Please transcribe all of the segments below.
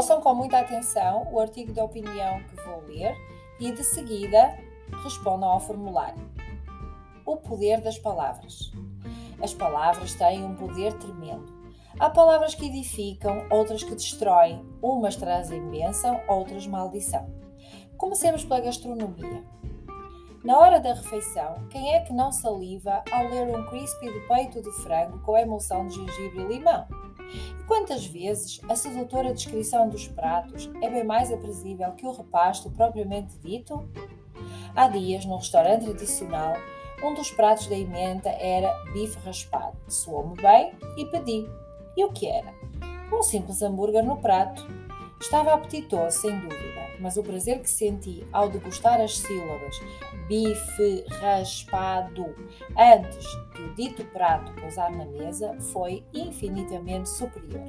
Ouçam com muita atenção o artigo de opinião que vou ler e de seguida respondam ao formulário. O poder das palavras. As palavras têm um poder tremendo. Há palavras que edificam, outras que destroem, umas trazem bênção, outras maldição. Comecemos pela gastronomia. Na hora da refeição, quem é que não saliva ao ler um crispy de peito de frango com emulsão de gengibre e limão? Quantas vezes a sedutora descrição dos pratos é bem mais aprazível que o repasto propriamente dito? Há dias, num restaurante tradicional, um dos pratos da emenda era bife raspado. Soou-me bem e pedi. E o que era? Um simples hambúrguer no prato. Estava apetitoso, sem dúvida, mas o prazer que senti ao degustar as sílabas bife raspado antes que o dito prato pousar na mesa foi infinitamente superior.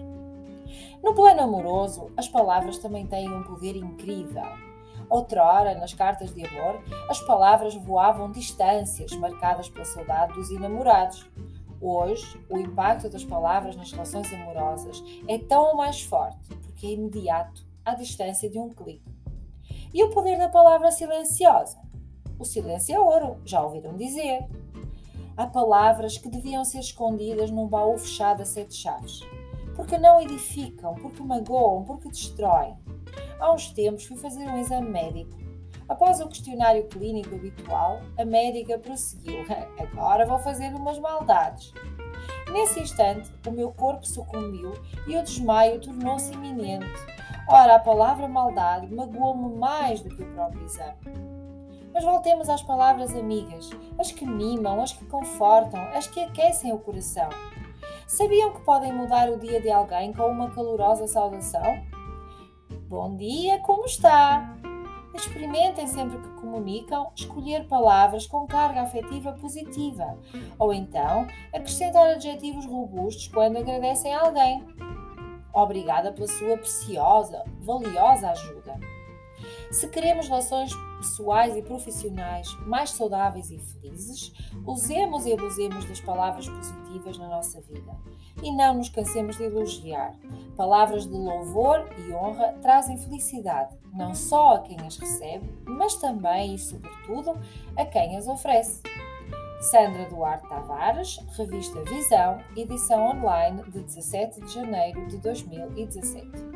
No plano amoroso, as palavras também têm um poder incrível. Outrora, nas cartas de amor, as palavras voavam distâncias marcadas pela saudade dos enamorados. Hoje, o impacto das palavras nas relações amorosas é tão mais forte porque é imediato, à distância de um clique. E o poder da palavra silenciosa? O silêncio é ouro, já ouviram dizer. Há palavras que deviam ser escondidas num baú fechado a sete chaves. Porque não edificam, porque magoam, porque destroem. Há uns tempos fui fazer um exame médico Após o questionário clínico habitual, a médica prosseguiu: Agora vou fazer umas maldades. Nesse instante, o meu corpo sucumbiu e o desmaio tornou-se iminente. Ora, a palavra maldade magoou-me mais do que o próprio exame. Mas voltemos às palavras amigas, as que mimam, as que confortam, as que aquecem o coração. Sabiam que podem mudar o dia de alguém com uma calorosa saudação? Bom dia, como está? Experimentem sempre que comunicam escolher palavras com carga afetiva positiva ou então acrescentar adjetivos robustos quando agradecem a alguém. Obrigada pela sua preciosa, valiosa ajuda. Se queremos relações pessoais e profissionais mais saudáveis e felizes, usemos e abusemos das palavras positivas na nossa vida e não nos cansemos de elogiar. Palavras de louvor e honra trazem felicidade, não só a quem as recebe, mas também e sobretudo a quem as oferece. Sandra Duarte Tavares, Revista Visão, edição online de 17 de janeiro de 2017.